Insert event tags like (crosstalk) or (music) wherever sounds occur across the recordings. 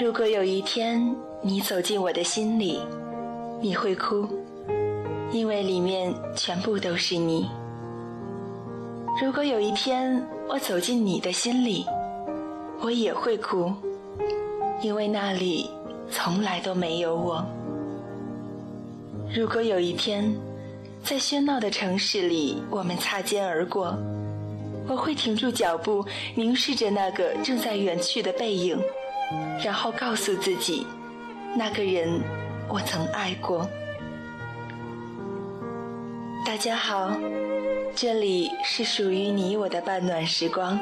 如果有一天你走进我的心里，你会哭，因为里面全部都是你。如果有一天我走进你的心里，我也会哭，因为那里从来都没有我。如果有一天，在喧闹的城市里我们擦肩而过，我会停住脚步，凝视着那个正在远去的背影，然后告诉自己，那个人我曾爱过。大家好。这里是属于你我的半暖时光，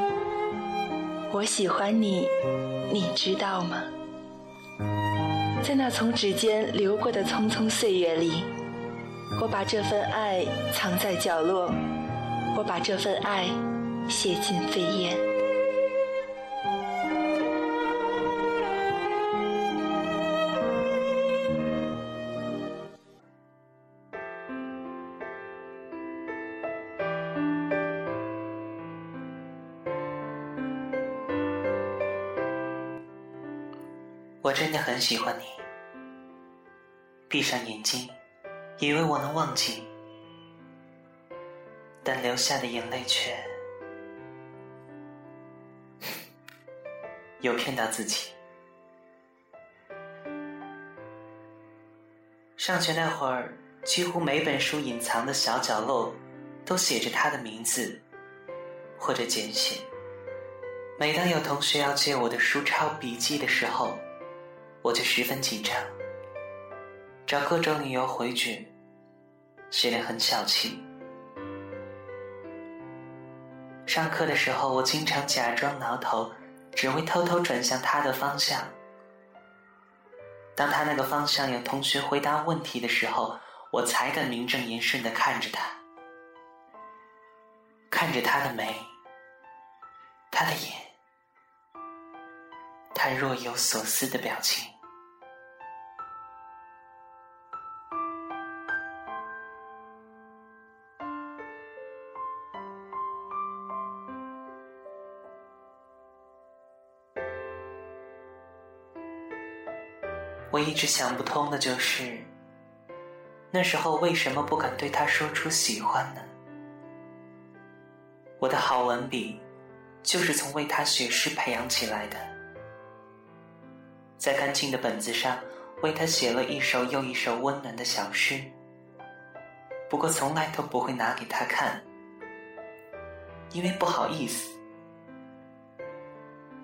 我喜欢你，你知道吗？在那从指尖流过的匆匆岁月里，我把这份爱藏在角落，我把这份爱写进扉页。我真的很喜欢你。闭上眼睛，以为我能忘记，但流下的眼泪却 (laughs) 又骗到自己。上学那会儿，几乎每本书隐藏的小角落都写着他的名字或者简写。每当有同学要借我的书抄笔记的时候，我就十分紧张，找各种理由回绝，显得很小气。上课的时候，我经常假装挠头，只会偷偷转向他的方向。当他那个方向有同学回答问题的时候，我才敢名正言顺的看着他，看着他的眉，他的眼，他若有所思的表情。我一直想不通的就是，那时候为什么不敢对他说出喜欢呢？我的好文笔，就是从为他写诗培养起来的，在干净的本子上为他写了一首又一首温暖的小诗，不过从来都不会拿给他看，因为不好意思，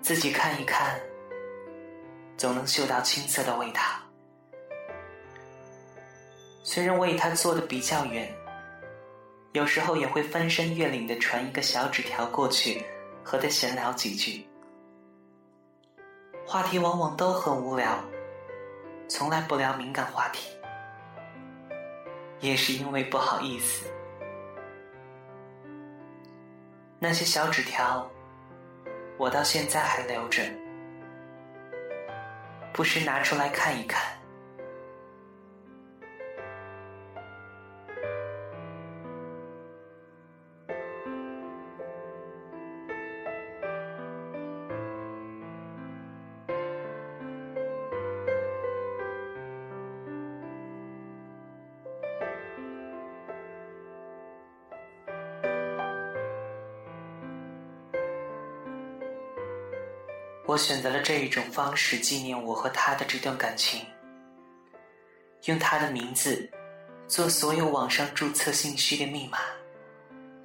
自己看一看。总能嗅到青涩的味道。虽然我与他坐的比较远，有时候也会翻山越岭的传一个小纸条过去，和他闲聊几句。话题往往都很无聊，从来不聊敏感话题，也是因为不好意思。那些小纸条，我到现在还留着。不时拿出来看一看。我选择了这一种方式纪念我和他的这段感情，用他的名字做所有网上注册信息的密码，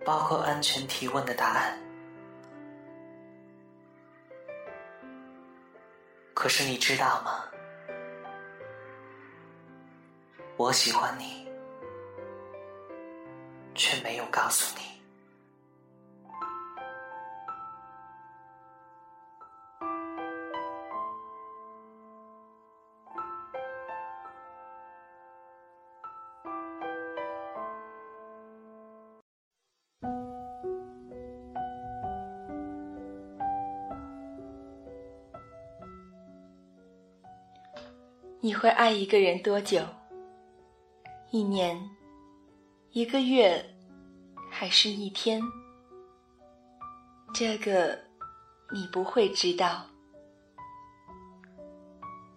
包括安全提问的答案。可是你知道吗？我喜欢你，却没有告诉你。你会爱一个人多久？一年、一个月，还是一天？这个你不会知道。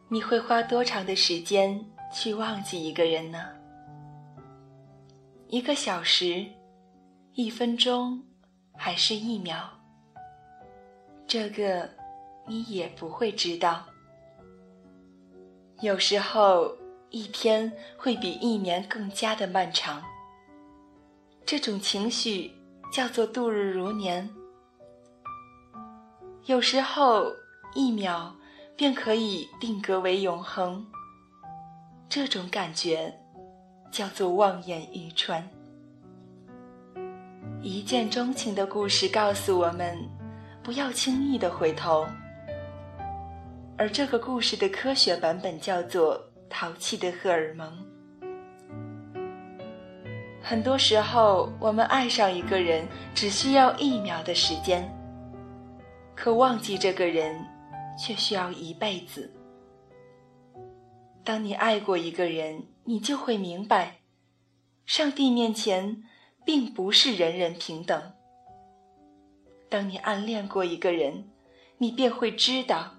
你会花多长的时间去忘记一个人呢？一个小时、一分钟，还是一秒？这个你也不会知道。有时候，一天会比一年更加的漫长。这种情绪叫做度日如年。有时候，一秒便可以定格为永恒。这种感觉叫做望眼欲穿。一见钟情的故事告诉我们，不要轻易的回头。而这个故事的科学版本叫做淘气的荷尔蒙。很多时候，我们爱上一个人只需要一秒的时间，可忘记这个人却需要一辈子。当你爱过一个人，你就会明白，上帝面前并不是人人平等。当你暗恋过一个人，你便会知道，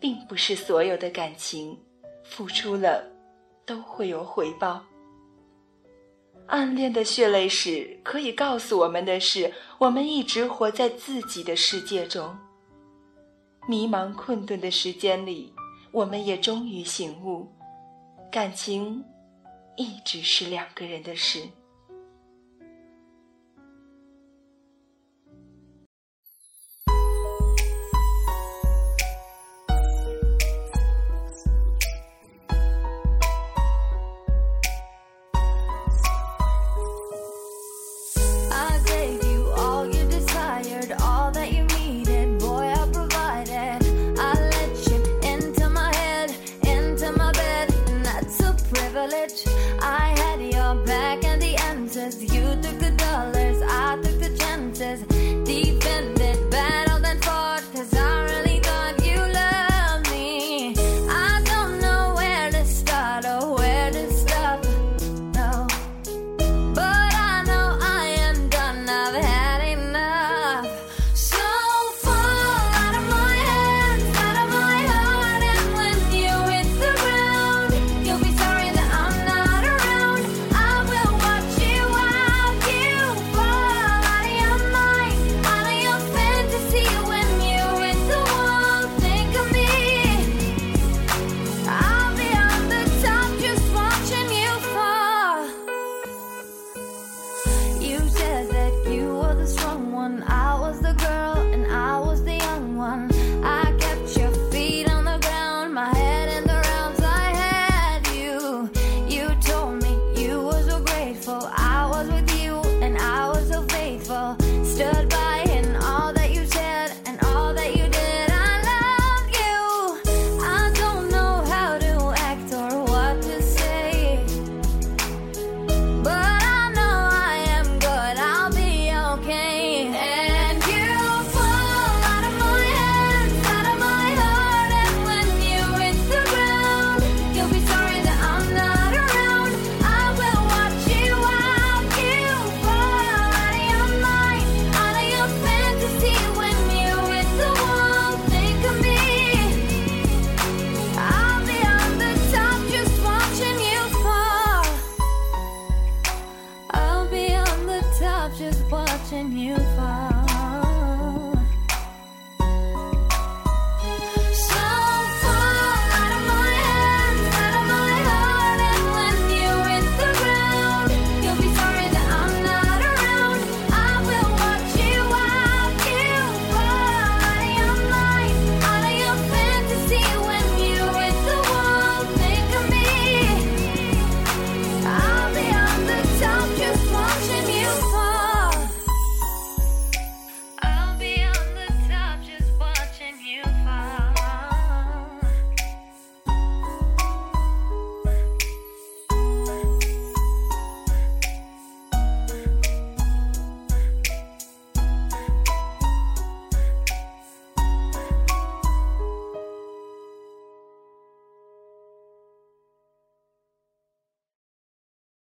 并不是所有的感情付出了都会有回报。暗恋的血泪史可以告诉我们的是，我们一直活在自己的世界中。迷茫困顿的时间里，我们也终于醒悟，感情一直是两个人的事。